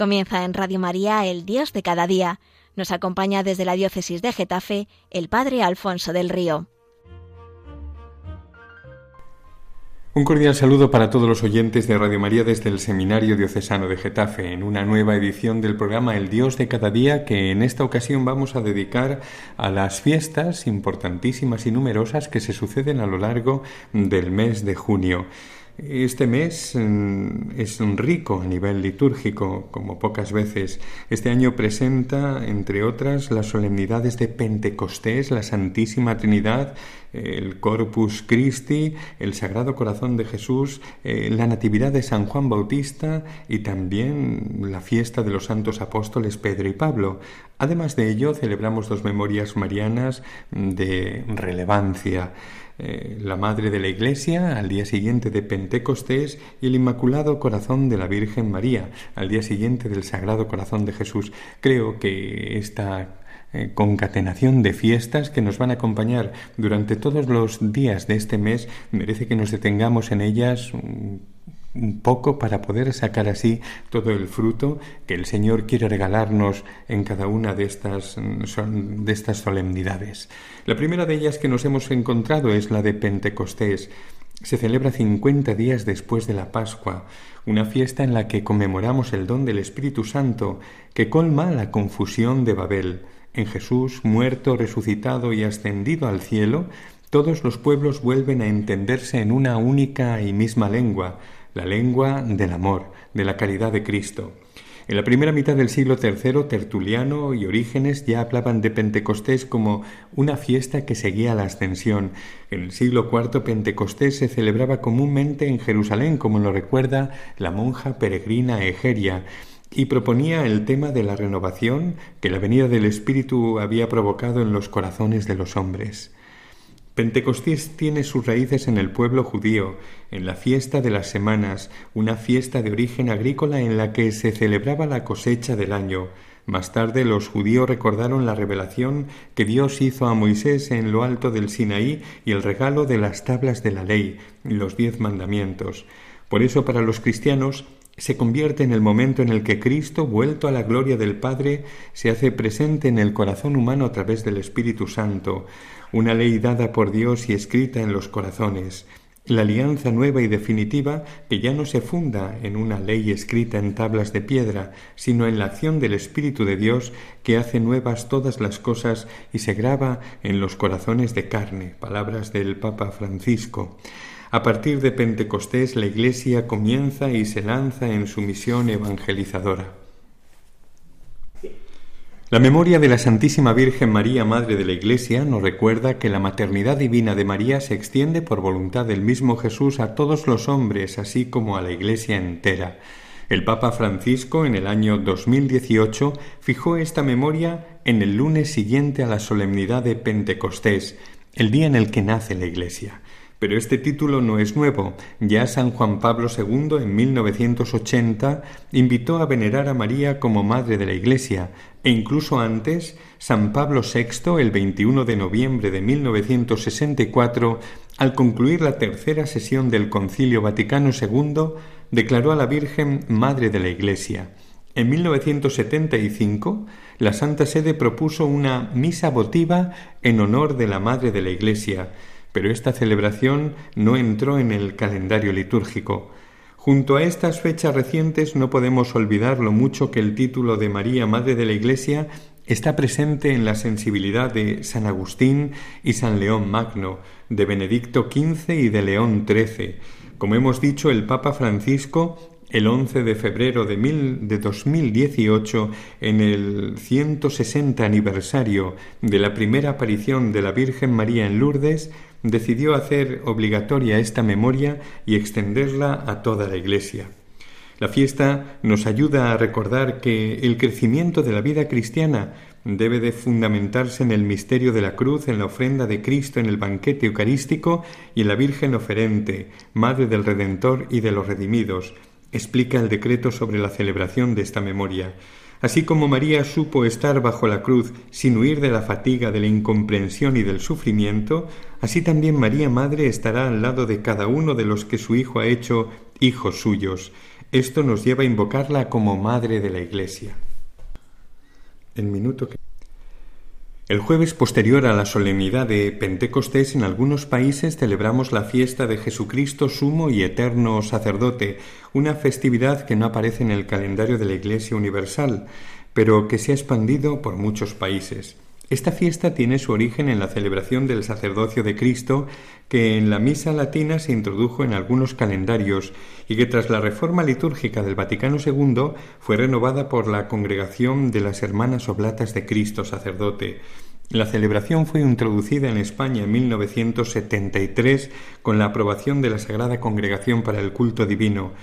Comienza en Radio María el Dios de cada día. Nos acompaña desde la diócesis de Getafe el Padre Alfonso del Río. Un cordial saludo para todos los oyentes de Radio María desde el Seminario Diocesano de Getafe, en una nueva edición del programa El Dios de cada día que en esta ocasión vamos a dedicar a las fiestas importantísimas y numerosas que se suceden a lo largo del mes de junio. Este mes mm, es rico a nivel litúrgico, como pocas veces. Este año presenta, entre otras, las solemnidades de Pentecostés, la Santísima Trinidad, el Corpus Christi, el Sagrado Corazón de Jesús, eh, la Natividad de San Juan Bautista y también la fiesta de los santos apóstoles Pedro y Pablo. Además de ello, celebramos dos memorias marianas de relevancia. Eh, la Madre de la Iglesia al día siguiente de Pentecostés y el Inmaculado Corazón de la Virgen María al día siguiente del Sagrado Corazón de Jesús. Creo que esta eh, concatenación de fiestas que nos van a acompañar durante todos los días de este mes merece que nos detengamos en ellas un poco para poder sacar así todo el fruto que el Señor quiere regalarnos en cada una de estas, de estas solemnidades. La primera de ellas que nos hemos encontrado es la de Pentecostés. Se celebra 50 días después de la Pascua, una fiesta en la que conmemoramos el don del Espíritu Santo que colma la confusión de Babel. En Jesús, muerto, resucitado y ascendido al cielo, todos los pueblos vuelven a entenderse en una única y misma lengua, la lengua del amor, de la caridad de Cristo. En la primera mitad del siglo III, Tertuliano y Orígenes ya hablaban de Pentecostés como una fiesta que seguía la ascensión. En el siglo IV, Pentecostés se celebraba comúnmente en Jerusalén, como lo recuerda la monja peregrina Egeria, y proponía el tema de la renovación que la venida del Espíritu había provocado en los corazones de los hombres. Pentecostés tiene sus raíces en el pueblo judío, en la fiesta de las semanas, una fiesta de origen agrícola en la que se celebraba la cosecha del año. Más tarde los judíos recordaron la revelación que Dios hizo a Moisés en lo alto del Sinaí y el regalo de las tablas de la ley, los diez mandamientos. Por eso para los cristianos se convierte en el momento en el que Cristo, vuelto a la gloria del Padre, se hace presente en el corazón humano a través del Espíritu Santo, una ley dada por Dios y escrita en los corazones, la alianza nueva y definitiva que ya no se funda en una ley escrita en tablas de piedra, sino en la acción del Espíritu de Dios que hace nuevas todas las cosas y se graba en los corazones de carne, palabras del Papa Francisco. A partir de Pentecostés la Iglesia comienza y se lanza en su misión evangelizadora. La memoria de la Santísima Virgen María, Madre de la Iglesia, nos recuerda que la maternidad divina de María se extiende por voluntad del mismo Jesús a todos los hombres, así como a la Iglesia entera. El Papa Francisco, en el año 2018, fijó esta memoria en el lunes siguiente a la solemnidad de Pentecostés, el día en el que nace la Iglesia. Pero este título no es nuevo. Ya San Juan Pablo II en 1980 invitó a venerar a María como Madre de la Iglesia, e incluso antes, San Pablo VI, el 21 de noviembre de 1964, al concluir la tercera sesión del Concilio Vaticano II, declaró a la Virgen Madre de la Iglesia. En 1975, la Santa Sede propuso una misa votiva en honor de la Madre de la Iglesia, pero esta celebración no entró en el calendario litúrgico. Junto a estas fechas recientes no podemos olvidar lo mucho que el título de María, Madre de la Iglesia, está presente en la sensibilidad de San Agustín y San León Magno, de Benedicto XV y de León XIII. Como hemos dicho, el Papa Francisco el 11 de febrero de, mil, de 2018, en el 160 aniversario de la primera aparición de la Virgen María en Lourdes, decidió hacer obligatoria esta memoria y extenderla a toda la Iglesia. La fiesta nos ayuda a recordar que el crecimiento de la vida cristiana debe de fundamentarse en el misterio de la cruz, en la ofrenda de Cristo, en el banquete eucarístico y en la Virgen oferente, Madre del Redentor y de los redimidos, explica el decreto sobre la celebración de esta memoria. Así como María supo estar bajo la cruz sin huir de la fatiga, de la incomprensión y del sufrimiento, así también María Madre estará al lado de cada uno de los que su Hijo ha hecho hijos suyos. Esto nos lleva a invocarla como Madre de la Iglesia. Minuto que... El jueves posterior a la solemnidad de Pentecostés en algunos países celebramos la fiesta de Jesucristo sumo y eterno sacerdote, una festividad que no aparece en el calendario de la Iglesia Universal, pero que se ha expandido por muchos países. Esta fiesta tiene su origen en la celebración del sacerdocio de Cristo, que en la misa latina se introdujo en algunos calendarios y que tras la reforma litúrgica del Vaticano II fue renovada por la Congregación de las Hermanas Oblatas de Cristo sacerdote. La celebración fue introducida en España en 1973 con la aprobación de la Sagrada Congregación para el Culto Divino.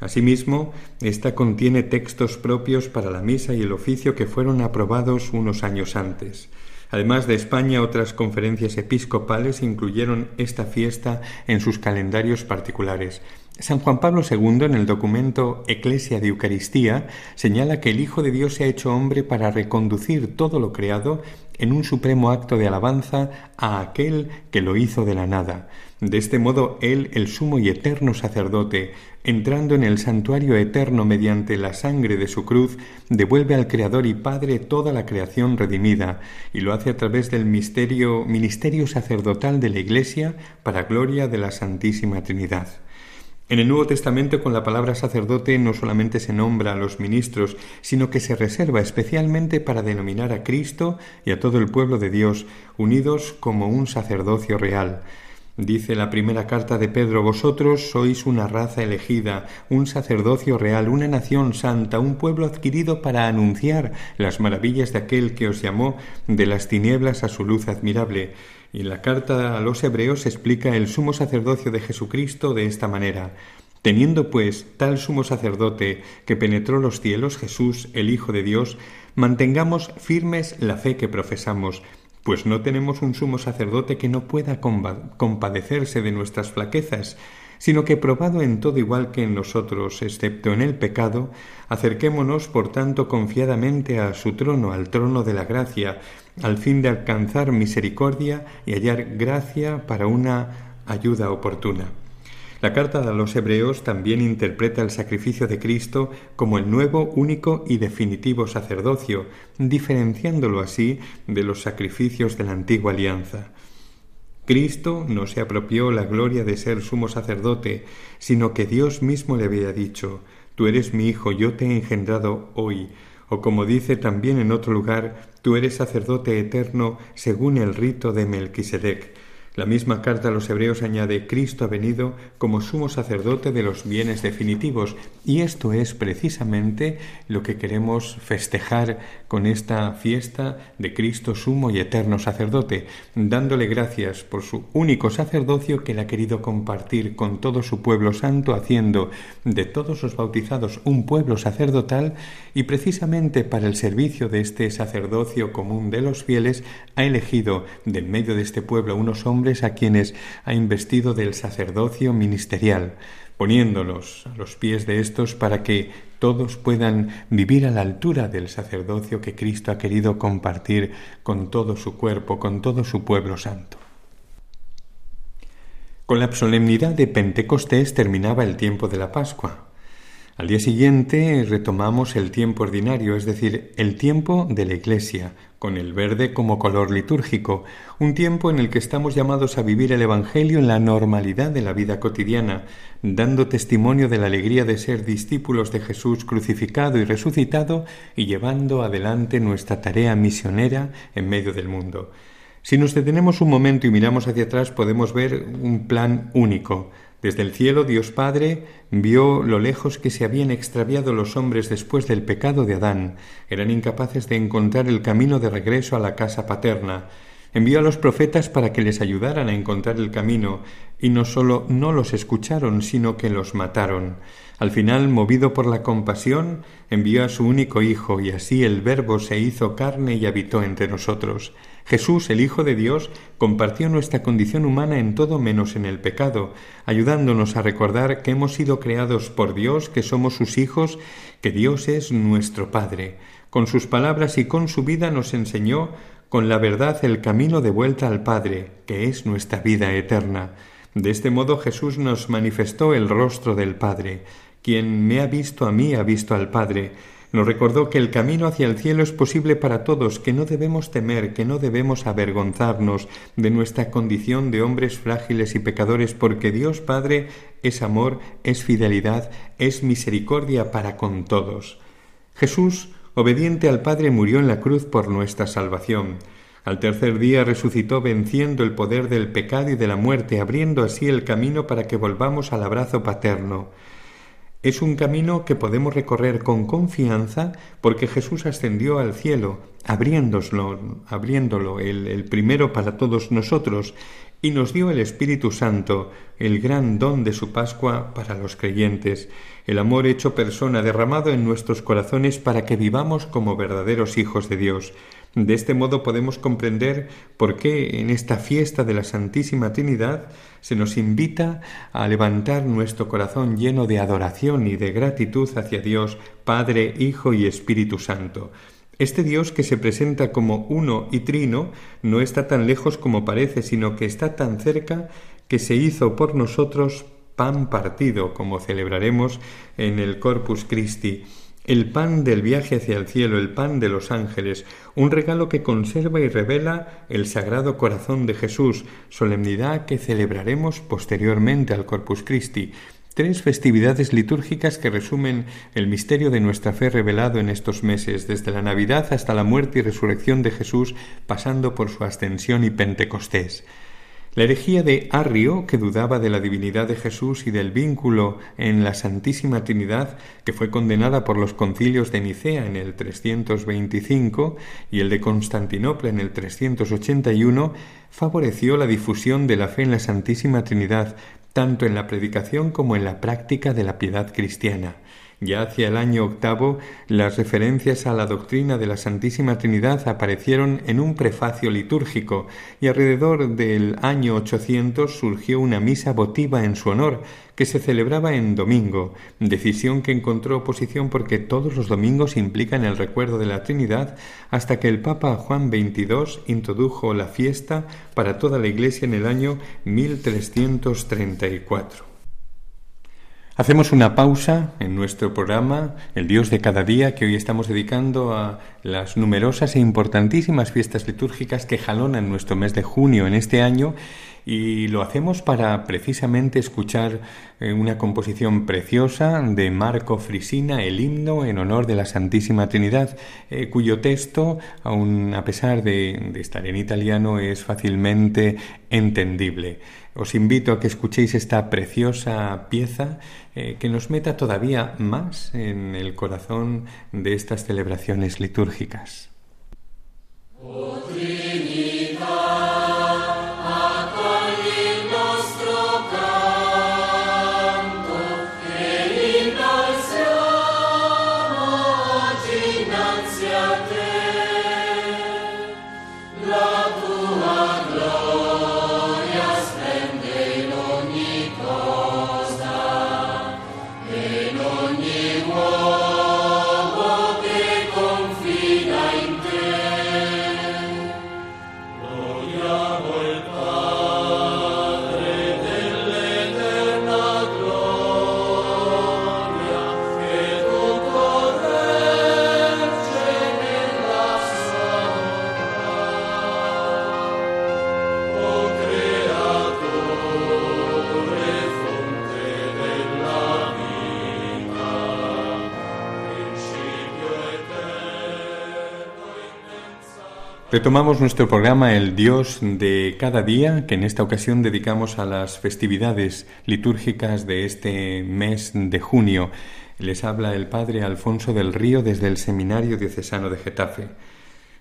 Asimismo, esta contiene textos propios para la misa y el oficio que fueron aprobados unos años antes. Además de España, otras conferencias episcopales incluyeron esta fiesta en sus calendarios particulares. San Juan Pablo II, en el documento Eclesia de Eucaristía, señala que el Hijo de Dios se ha hecho hombre para reconducir todo lo creado en un supremo acto de alabanza a aquel que lo hizo de la nada. De este modo, Él, el sumo y eterno sacerdote, entrando en el santuario eterno mediante la sangre de su cruz, devuelve al Creador y Padre toda la creación redimida, y lo hace a través del misterio, ministerio sacerdotal de la Iglesia para gloria de la Santísima Trinidad. En el Nuevo Testamento con la palabra sacerdote no solamente se nombra a los ministros, sino que se reserva especialmente para denominar a Cristo y a todo el pueblo de Dios, unidos como un sacerdocio real. Dice la primera carta de Pedro, vosotros sois una raza elegida, un sacerdocio real, una nación santa, un pueblo adquirido para anunciar las maravillas de aquel que os llamó de las tinieblas a su luz admirable. Y la carta a los Hebreos explica el sumo sacerdocio de Jesucristo de esta manera. Teniendo pues tal sumo sacerdote que penetró los cielos, Jesús, el Hijo de Dios, mantengamos firmes la fe que profesamos, pues no tenemos un sumo sacerdote que no pueda compadecerse de nuestras flaquezas, sino que probado en todo igual que en nosotros, excepto en el pecado, acerquémonos por tanto confiadamente a su trono, al trono de la gracia, al fin de alcanzar misericordia y hallar gracia para una ayuda oportuna. La carta de los Hebreos también interpreta el sacrificio de Cristo como el nuevo, único y definitivo sacerdocio, diferenciándolo así de los sacrificios de la antigua alianza. Cristo no se apropió la gloria de ser sumo sacerdote, sino que Dios mismo le había dicho, Tú eres mi hijo, yo te he engendrado hoy, o como dice también en otro lugar, Tú eres sacerdote eterno según el rito de Melquisedec. La misma carta a los hebreos añade Cristo ha venido como sumo sacerdote de los bienes definitivos y esto es precisamente lo que queremos festejar con esta fiesta de Cristo sumo y eterno sacerdote, dándole gracias por su único sacerdocio que él ha querido compartir con todo su pueblo santo, haciendo de todos los bautizados un pueblo sacerdotal. Y precisamente para el servicio de este sacerdocio común de los fieles ha elegido de en medio de este pueblo unos a quienes ha investido del sacerdocio ministerial, poniéndolos a los pies de estos para que todos puedan vivir a la altura del sacerdocio que Cristo ha querido compartir con todo su cuerpo, con todo su pueblo santo. Con la solemnidad de Pentecostés terminaba el tiempo de la Pascua. Al día siguiente retomamos el tiempo ordinario, es decir, el tiempo de la Iglesia, con el verde como color litúrgico, un tiempo en el que estamos llamados a vivir el Evangelio en la normalidad de la vida cotidiana, dando testimonio de la alegría de ser discípulos de Jesús crucificado y resucitado y llevando adelante nuestra tarea misionera en medio del mundo. Si nos detenemos un momento y miramos hacia atrás podemos ver un plan único, desde el cielo Dios Padre vio lo lejos que se habían extraviado los hombres después del pecado de Adán. Eran incapaces de encontrar el camino de regreso a la casa paterna. Envió a los profetas para que les ayudaran a encontrar el camino, y no sólo no los escucharon, sino que los mataron. Al final, movido por la compasión, envió a su único Hijo, y así el Verbo se hizo carne y habitó entre nosotros. Jesús, el Hijo de Dios, compartió nuestra condición humana en todo menos en el pecado, ayudándonos a recordar que hemos sido creados por Dios, que somos sus hijos, que Dios es nuestro Padre. Con sus palabras y con su vida nos enseñó con la verdad el camino de vuelta al Padre, que es nuestra vida eterna. De este modo Jesús nos manifestó el rostro del Padre. Quien me ha visto a mí ha visto al Padre. Nos recordó que el camino hacia el cielo es posible para todos, que no debemos temer, que no debemos avergonzarnos de nuestra condición de hombres frágiles y pecadores, porque Dios Padre es amor, es fidelidad, es misericordia para con todos. Jesús, obediente al Padre, murió en la cruz por nuestra salvación. Al tercer día resucitó venciendo el poder del pecado y de la muerte, abriendo así el camino para que volvamos al abrazo paterno. Es un camino que podemos recorrer con confianza porque Jesús ascendió al cielo, abriéndoslo, abriéndolo, el, el primero para todos nosotros, y nos dio el Espíritu Santo, el gran don de su Pascua para los creyentes, el amor hecho persona derramado en nuestros corazones para que vivamos como verdaderos hijos de Dios. De este modo podemos comprender por qué en esta fiesta de la Santísima Trinidad se nos invita a levantar nuestro corazón lleno de adoración y de gratitud hacia Dios, Padre, Hijo y Espíritu Santo. Este Dios que se presenta como uno y trino no está tan lejos como parece, sino que está tan cerca que se hizo por nosotros pan partido, como celebraremos en el Corpus Christi el pan del viaje hacia el cielo, el pan de los ángeles, un regalo que conserva y revela el Sagrado Corazón de Jesús, solemnidad que celebraremos posteriormente al Corpus Christi, tres festividades litúrgicas que resumen el misterio de nuestra fe revelado en estos meses, desde la Navidad hasta la muerte y resurrección de Jesús, pasando por su ascensión y Pentecostés. La herejía de Arrio, que dudaba de la divinidad de Jesús y del vínculo en la Santísima Trinidad, que fue condenada por los concilios de Nicea en el 325 y el de Constantinopla en el 381, favoreció la difusión de la fe en la Santísima Trinidad, tanto en la predicación como en la práctica de la piedad cristiana. Ya hacia el año octavo, las referencias a la doctrina de la Santísima Trinidad aparecieron en un prefacio litúrgico y alrededor del año 800 surgió una misa votiva en su honor, que se celebraba en domingo, decisión que encontró oposición porque todos los domingos implican el recuerdo de la Trinidad hasta que el Papa Juan XXII introdujo la fiesta para toda la Iglesia en el año 1334. Hacemos una pausa en nuestro programa El Dios de cada día que hoy estamos dedicando a las numerosas e importantísimas fiestas litúrgicas que jalonan nuestro mes de junio en este año y lo hacemos para precisamente escuchar eh, una composición preciosa de Marco Frisina, el himno en honor de la Santísima Trinidad, eh, cuyo texto, aun a pesar de, estar en italiano, es fácilmente entendible. Os invito a que escuchéis esta preciosa pieza eh, que nos meta todavía más en el corazón de estas celebraciones litúrgicas. Retomamos nuestro programa El Dios de cada día, que en esta ocasión dedicamos a las festividades litúrgicas de este mes de junio. Les habla el Padre Alfonso del Río desde el Seminario Diocesano de Getafe.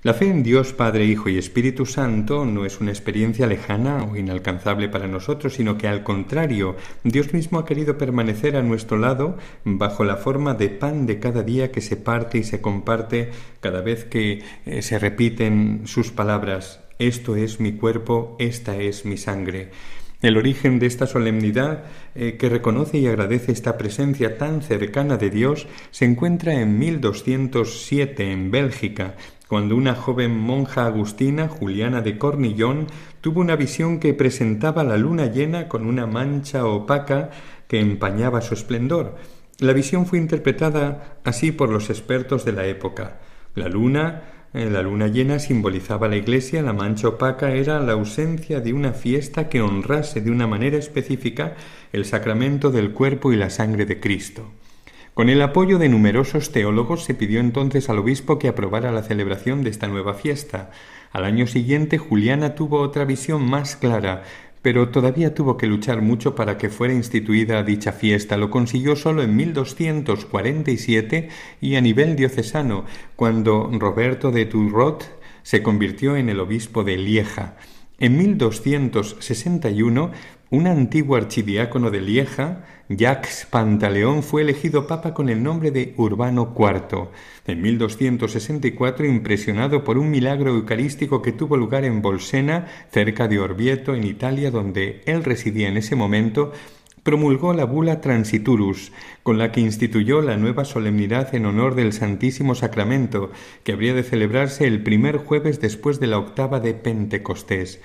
La fe en Dios Padre, Hijo y Espíritu Santo no es una experiencia lejana o inalcanzable para nosotros, sino que al contrario, Dios mismo ha querido permanecer a nuestro lado bajo la forma de pan de cada día que se parte y se comparte cada vez que eh, se repiten sus palabras, esto es mi cuerpo, esta es mi sangre. El origen de esta solemnidad, eh, que reconoce y agradece esta presencia tan cercana de Dios, se encuentra en 1207 en Bélgica, cuando una joven monja agustina, Juliana de Cornillón, tuvo una visión que presentaba la luna llena con una mancha opaca que empañaba su esplendor. La visión fue interpretada así por los expertos de la época. La luna, la luna llena simbolizaba la iglesia, la mancha opaca era la ausencia de una fiesta que honrase de una manera específica el sacramento del cuerpo y la sangre de Cristo. Con el apoyo de numerosos teólogos se pidió entonces al obispo que aprobara la celebración de esta nueva fiesta. Al año siguiente Juliana tuvo otra visión más clara, pero todavía tuvo que luchar mucho para que fuera instituida dicha fiesta. Lo consiguió solo en 1247 y a nivel diocesano, cuando Roberto de Turrot se convirtió en el obispo de Lieja. En 1261, un antiguo archidiácono de Lieja, Jacques Pantaleón, fue elegido papa con el nombre de Urbano IV. En 1264, impresionado por un milagro eucarístico que tuvo lugar en Bolsena, cerca de Orvieto, en Italia, donde él residía en ese momento, promulgó la bula Transiturus, con la que instituyó la nueva solemnidad en honor del Santísimo Sacramento, que habría de celebrarse el primer jueves después de la octava de Pentecostés.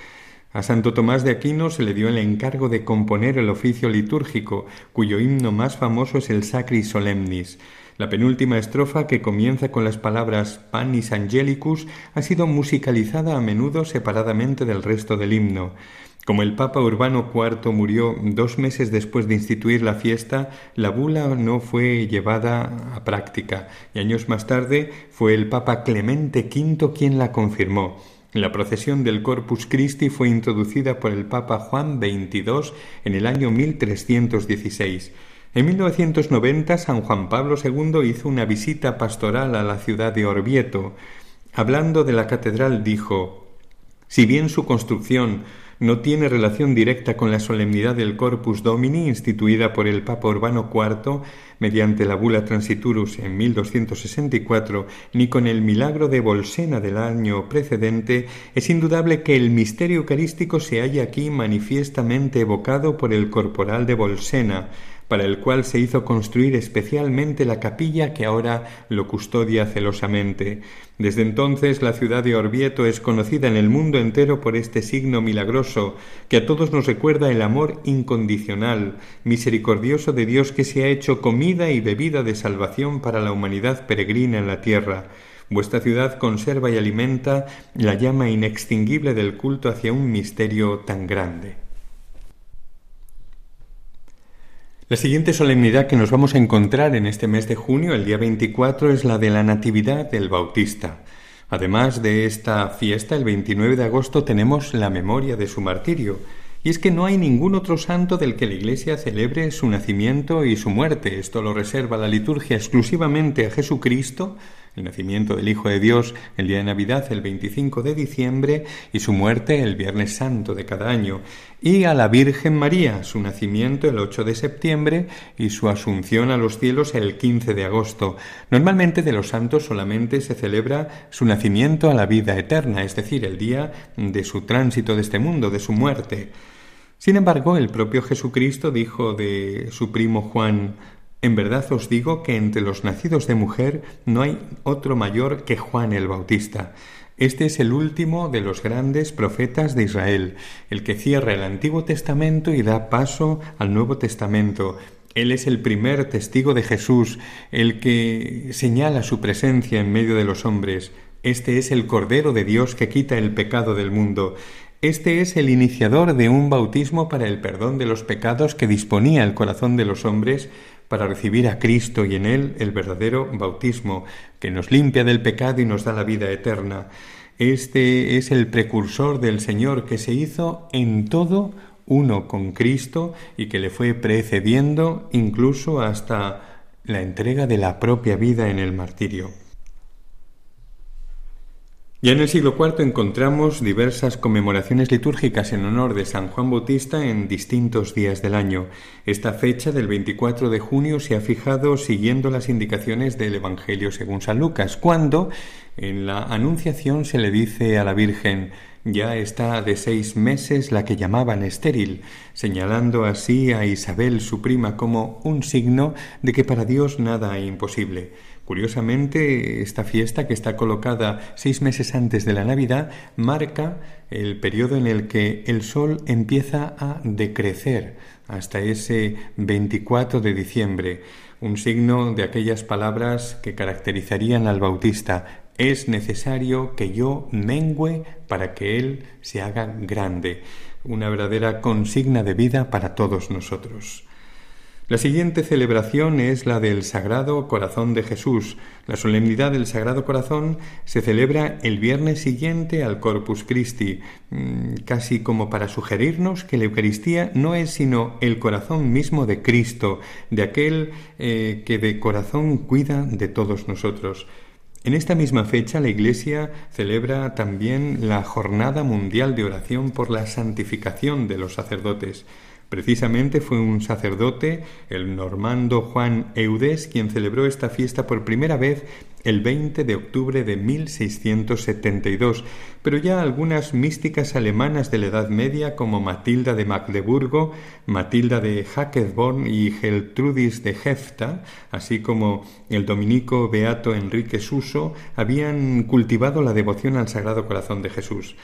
A Santo Tomás de Aquino se le dio el encargo de componer el oficio litúrgico, cuyo himno más famoso es el Sacri Solemnis. La penúltima estrofa, que comienza con las palabras Panis Angelicus, ha sido musicalizada a menudo separadamente del resto del himno. Como el Papa Urbano IV murió dos meses después de instituir la fiesta, la bula no fue llevada a práctica y años más tarde fue el Papa Clemente V quien la confirmó. La procesión del Corpus Christi fue introducida por el Papa Juan XXII en el año 1316. En 1990 San Juan Pablo II hizo una visita pastoral a la ciudad de Orvieto. Hablando de la catedral dijo Si bien su construcción no tiene relación directa con la solemnidad del Corpus Domini instituida por el Papa Urbano IV mediante la Bula Transiturus en 1264, ni con el milagro de Bolsena del año precedente, es indudable que el misterio eucarístico se halla aquí manifiestamente evocado por el corporal de Bolsena, para el cual se hizo construir especialmente la capilla que ahora lo custodia celosamente. Desde entonces la ciudad de Orvieto es conocida en el mundo entero por este signo milagroso que a todos nos recuerda el amor incondicional, misericordioso de Dios que se ha hecho comida y bebida de salvación para la humanidad peregrina en la tierra. Vuestra ciudad conserva y alimenta la llama inextinguible del culto hacia un misterio tan grande. La siguiente solemnidad que nos vamos a encontrar en este mes de junio, el día 24, es la de la Natividad del Bautista. Además de esta fiesta, el 29 de agosto tenemos la memoria de su martirio. Y es que no hay ningún otro santo del que la Iglesia celebre su nacimiento y su muerte. Esto lo reserva la liturgia exclusivamente a Jesucristo, el nacimiento del Hijo de Dios el día de Navidad, el 25 de diciembre, y su muerte el Viernes Santo de cada año, y a la Virgen María, su nacimiento el 8 de septiembre y su asunción a los cielos el 15 de agosto. Normalmente de los santos solamente se celebra su nacimiento a la vida eterna, es decir, el día de su tránsito de este mundo, de su muerte. Sin embargo, el propio Jesucristo dijo de su primo Juan en verdad os digo que entre los nacidos de mujer no hay otro mayor que Juan el Bautista. Este es el último de los grandes profetas de Israel, el que cierra el Antiguo Testamento y da paso al Nuevo Testamento. Él es el primer testigo de Jesús, el que señala su presencia en medio de los hombres. Este es el Cordero de Dios que quita el pecado del mundo. Este es el iniciador de un bautismo para el perdón de los pecados que disponía el corazón de los hombres para recibir a Cristo y en Él el verdadero bautismo, que nos limpia del pecado y nos da la vida eterna. Este es el precursor del Señor que se hizo en todo uno con Cristo y que le fue precediendo incluso hasta la entrega de la propia vida en el martirio. Ya en el siglo IV encontramos diversas conmemoraciones litúrgicas en honor de San Juan Bautista en distintos días del año. Esta fecha del 24 de junio se ha fijado siguiendo las indicaciones del Evangelio según San Lucas, cuando en la Anunciación se le dice a la Virgen ya está de seis meses la que llamaban estéril, señalando así a Isabel su prima como un signo de que para Dios nada es imposible. Curiosamente, esta fiesta, que está colocada seis meses antes de la Navidad, marca el periodo en el que el sol empieza a decrecer hasta ese 24 de diciembre, un signo de aquellas palabras que caracterizarían al Bautista. Es necesario que yo mengüe para que Él se haga grande, una verdadera consigna de vida para todos nosotros. La siguiente celebración es la del Sagrado Corazón de Jesús. La solemnidad del Sagrado Corazón se celebra el viernes siguiente al Corpus Christi, mm, casi como para sugerirnos que la Eucaristía no es sino el corazón mismo de Cristo, de aquel eh, que de corazón cuida de todos nosotros. En esta misma fecha la Iglesia celebra también la Jornada Mundial de Oración por la Santificación de los Sacerdotes. Precisamente fue un sacerdote, el normando Juan Eudes, quien celebró esta fiesta por primera vez el 20 de octubre de 1672, pero ya algunas místicas alemanas de la Edad Media como Matilda de Magdeburgo, Matilda de Hackeborn y Geltrudis de Hefta, así como el dominico beato Enrique Suso, habían cultivado la devoción al Sagrado Corazón de Jesús.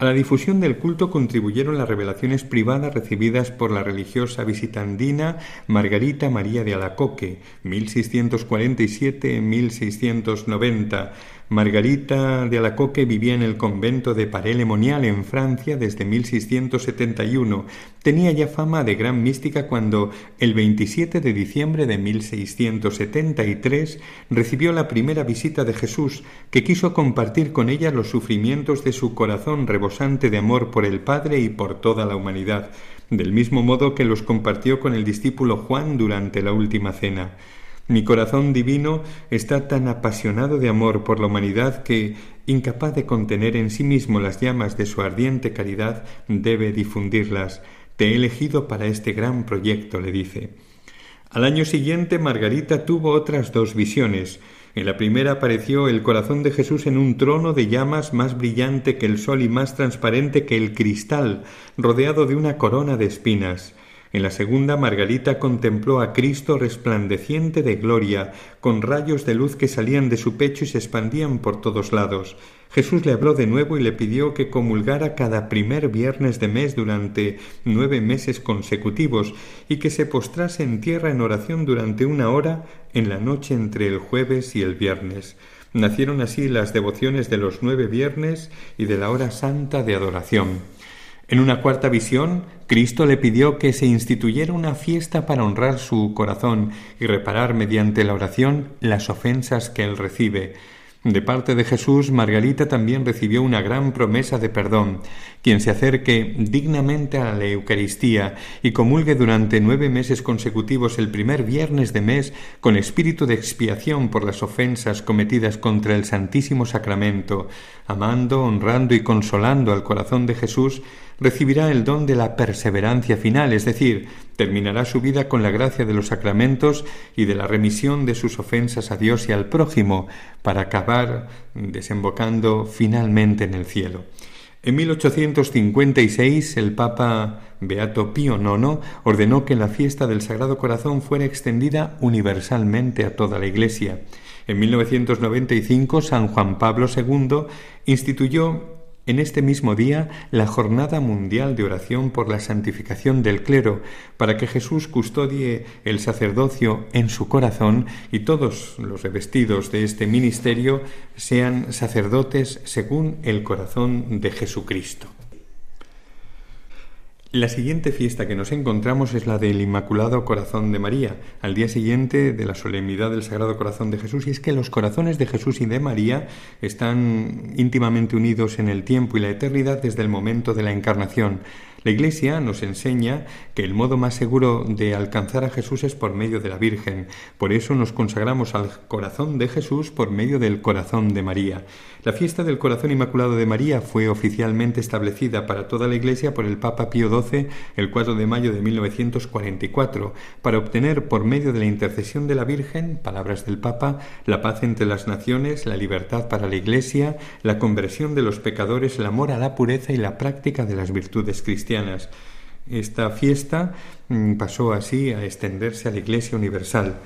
A la difusión del culto contribuyeron las revelaciones privadas recibidas por la religiosa visitandina Margarita María de Alacoque, 1647-1690, Margarita de Alacoque vivía en el convento de Paray-le-Monial en Francia desde 1671. Tenía ya fama de gran mística cuando, el 27 de diciembre de 1673, recibió la primera visita de Jesús, que quiso compartir con ella los sufrimientos de su corazón rebosante de amor por el Padre y por toda la humanidad, del mismo modo que los compartió con el discípulo Juan durante la última cena. Mi corazón divino está tan apasionado de amor por la humanidad que, incapaz de contener en sí mismo las llamas de su ardiente caridad, debe difundirlas. Te he elegido para este gran proyecto, le dice. Al año siguiente Margarita tuvo otras dos visiones. En la primera apareció el corazón de Jesús en un trono de llamas más brillante que el sol y más transparente que el cristal, rodeado de una corona de espinas. En la segunda, Margarita contempló a Cristo resplandeciente de gloria, con rayos de luz que salían de su pecho y se expandían por todos lados. Jesús le habló de nuevo y le pidió que comulgara cada primer viernes de mes durante nueve meses consecutivos y que se postrase en tierra en oración durante una hora en la noche entre el jueves y el viernes. Nacieron así las devociones de los nueve viernes y de la hora santa de adoración. En una cuarta visión, Cristo le pidió que se instituyera una fiesta para honrar su corazón y reparar mediante la oración las ofensas que él recibe. De parte de Jesús, Margarita también recibió una gran promesa de perdón. Quien se acerque dignamente a la Eucaristía y comulgue durante nueve meses consecutivos el primer viernes de mes con espíritu de expiación por las ofensas cometidas contra el Santísimo Sacramento, amando, honrando y consolando al corazón de Jesús, recibirá el don de la perseverancia final, es decir, terminará su vida con la gracia de los sacramentos y de la remisión de sus ofensas a Dios y al prójimo, para acabar desembocando finalmente en el cielo. En 1856 el Papa Beato Pío IX ordenó que la fiesta del Sagrado Corazón fuera extendida universalmente a toda la Iglesia. En 1995 San Juan Pablo II instituyó en este mismo día la Jornada Mundial de Oración por la Santificación del Clero, para que Jesús custodie el sacerdocio en su corazón y todos los revestidos de este ministerio sean sacerdotes según el corazón de Jesucristo. La siguiente fiesta que nos encontramos es la del Inmaculado Corazón de María, al día siguiente de la solemnidad del Sagrado Corazón de Jesús, y es que los corazones de Jesús y de María están íntimamente unidos en el tiempo y la eternidad desde el momento de la encarnación. La Iglesia nos enseña el modo más seguro de alcanzar a Jesús es por medio de la Virgen. Por eso nos consagramos al corazón de Jesús por medio del corazón de María. La fiesta del corazón inmaculado de María fue oficialmente establecida para toda la Iglesia por el Papa Pío XII el 4 de mayo de 1944 para obtener por medio de la intercesión de la Virgen, palabras del Papa, la paz entre las naciones, la libertad para la Iglesia, la conversión de los pecadores, el amor a la pureza y la práctica de las virtudes cristianas. Esta fiesta mm, pasó así a extenderse a la Iglesia Universal.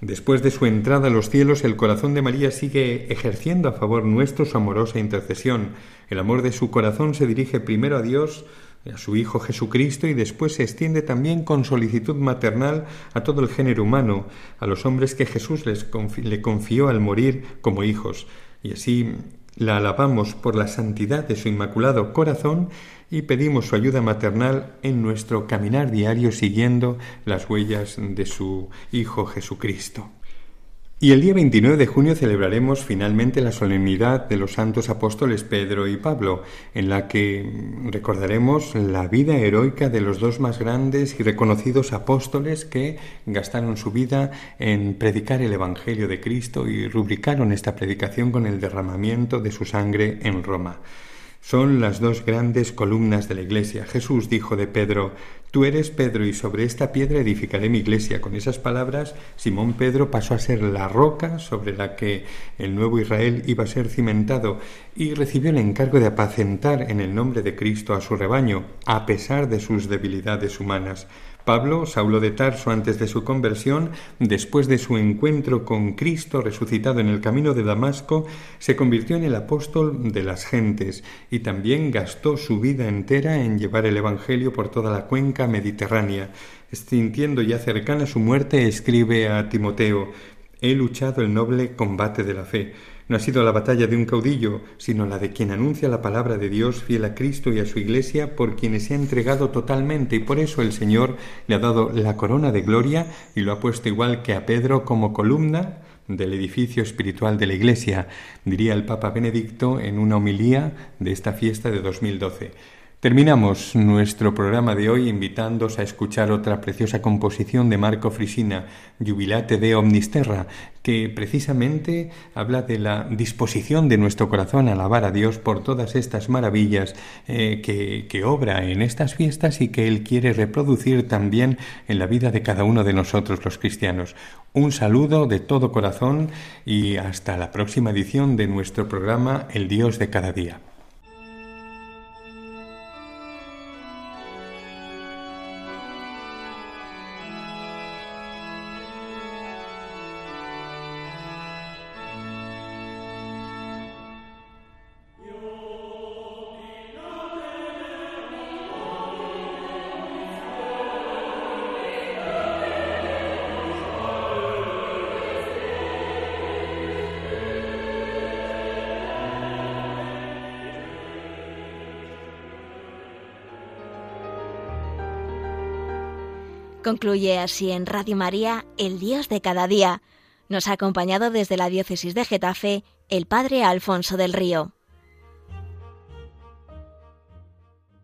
Después de su entrada a los cielos, el corazón de María sigue ejerciendo a favor nuestro su amorosa intercesión. El amor de su corazón se dirige primero a Dios a su Hijo Jesucristo y después se extiende también con solicitud maternal a todo el género humano, a los hombres que Jesús les le confió al morir como hijos. Y así la alabamos por la santidad de su inmaculado corazón y pedimos su ayuda maternal en nuestro caminar diario siguiendo las huellas de su Hijo Jesucristo. Y el día 29 de junio celebraremos finalmente la solemnidad de los santos apóstoles Pedro y Pablo, en la que recordaremos la vida heroica de los dos más grandes y reconocidos apóstoles que gastaron su vida en predicar el Evangelio de Cristo y rubricaron esta predicación con el derramamiento de su sangre en Roma. Son las dos grandes columnas de la iglesia. Jesús dijo de Pedro, Tú eres Pedro y sobre esta piedra edificaré mi iglesia. Con esas palabras, Simón Pedro pasó a ser la roca sobre la que el nuevo Israel iba a ser cimentado y recibió el encargo de apacentar en el nombre de Cristo a su rebaño, a pesar de sus debilidades humanas. Pablo, Saulo de Tarso antes de su conversión, después de su encuentro con Cristo resucitado en el camino de Damasco, se convirtió en el apóstol de las gentes y también gastó su vida entera en llevar el Evangelio por toda la cuenca mediterránea. Sintiendo ya cercana su muerte, escribe a Timoteo He luchado el noble combate de la fe no ha sido la batalla de un caudillo, sino la de quien anuncia la palabra de Dios fiel a Cristo y a su Iglesia, por quienes se ha entregado totalmente, y por eso el Señor le ha dado la corona de gloria y lo ha puesto igual que a Pedro como columna del edificio espiritual de la Iglesia, diría el Papa Benedicto en una homilía de esta fiesta de 2012. Terminamos nuestro programa de hoy invitándos a escuchar otra preciosa composición de Marco Frisina, Jubilate de Omnisterra, que precisamente habla de la disposición de nuestro corazón a alabar a Dios por todas estas maravillas eh, que, que obra en estas fiestas y que Él quiere reproducir también en la vida de cada uno de nosotros los cristianos. Un saludo de todo corazón y hasta la próxima edición de nuestro programa El Dios de cada día. Concluye así en Radio María, el Dios de cada día. Nos ha acompañado desde la diócesis de Getafe el Padre Alfonso del Río.